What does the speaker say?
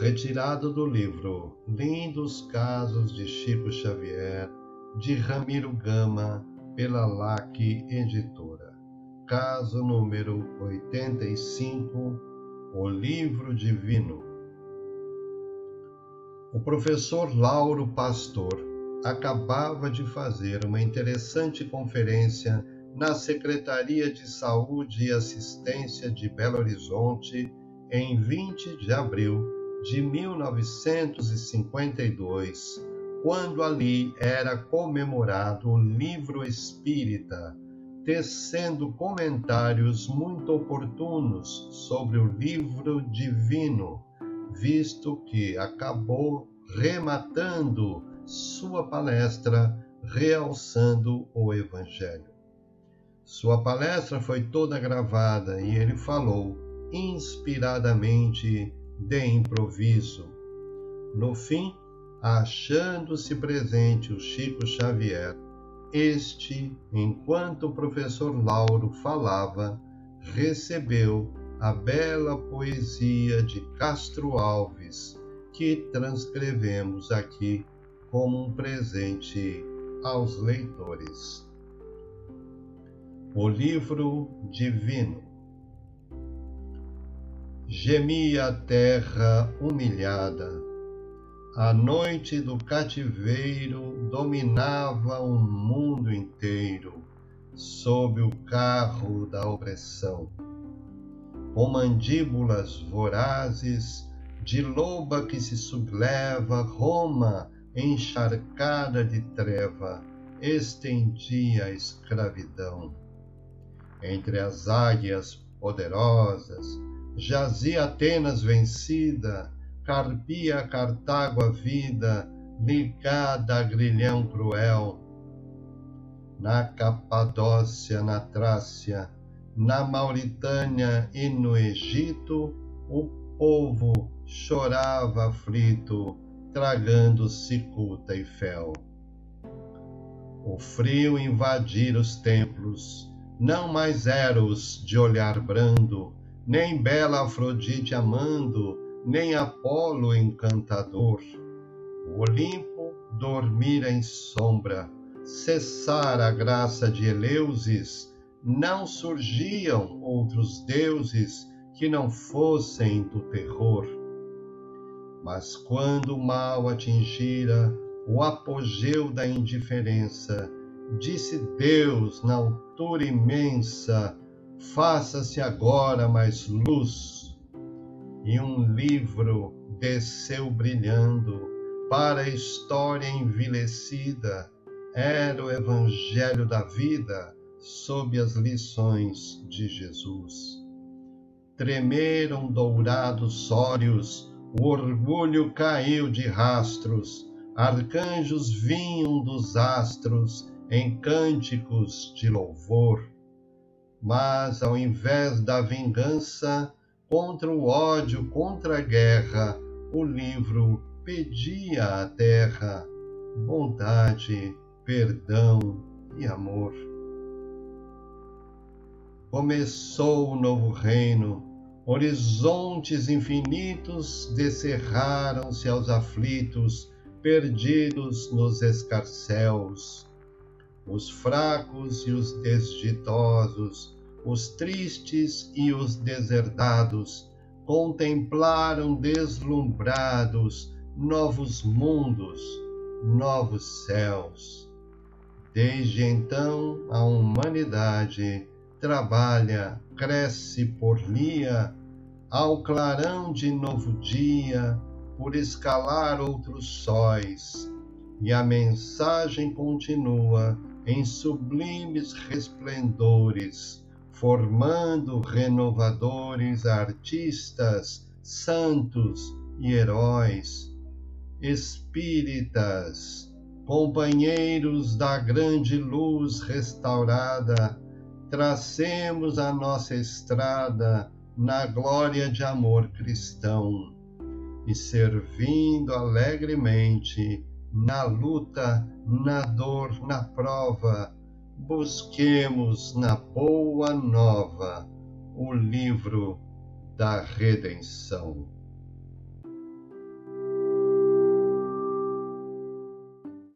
retirado do livro Lindos Casos de Chico Xavier, de Ramiro Gama, pela LAC Editora. Caso número 85, O Livro Divino. O professor Lauro Pastor acabava de fazer uma interessante conferência na Secretaria de Saúde e Assistência de Belo Horizonte em 20 de abril de 1952, quando ali era comemorado o livro espírita, tecendo comentários muito oportunos sobre o livro divino, visto que acabou rematando sua palestra realçando o Evangelho. Sua palestra foi toda gravada e ele falou inspiradamente de improviso. No fim, achando-se presente o Chico Xavier, este, enquanto o professor Lauro falava, recebeu a bela poesia de Castro Alves, que transcrevemos aqui como um presente aos leitores. O livro divino Gemia a terra humilhada. A noite do cativeiro dominava o mundo inteiro sob o carro da opressão. Com mandíbulas vorazes, de loba que se subleva, Roma, encharcada de treva, estendia a escravidão. Entre as águias poderosas, Jazia Atenas vencida, carpia Cartago a vida, ligada a grilhão cruel. Na Capadócia, na Trácia, na Mauritânia e no Egito, o povo chorava aflito, tragando cicuta e fel. O frio invadira os templos, não mais Eros de olhar brando, nem bela Afrodite amando, nem Apolo encantador. O Olimpo dormira em sombra, cessara a graça de Eleusis, não surgiam outros deuses que não fossem do terror. Mas quando o mal atingira o apogeu da indiferença, disse Deus na altura imensa: faça-se agora mais luz. E um livro desceu brilhando para a história envelhecida, era o Evangelho da vida sob as lições de Jesus. Tremeram dourados sórios, o orgulho caiu de rastros, arcanjos vinham dos astros em cânticos de louvor mas ao invés da vingança contra o ódio, contra a guerra, o livro pedia à terra bondade, perdão e amor. Começou o novo reino, horizontes infinitos descerraram-se aos aflitos, perdidos nos escarcéus os fracos e os desditosos, os tristes e os deserdados, contemplaram deslumbrados novos mundos, novos céus. Desde então, a humanidade trabalha, cresce por lia, ao clarão de novo dia, por escalar outros sóis, e a mensagem continua em sublimes resplendores, formando renovadores artistas, santos e heróis, espíritas, companheiros da grande luz restaurada, tracemos a nossa estrada na glória de amor cristão e servindo alegremente na luta, na dor, na prova, busquemos na boa nova o livro da redenção.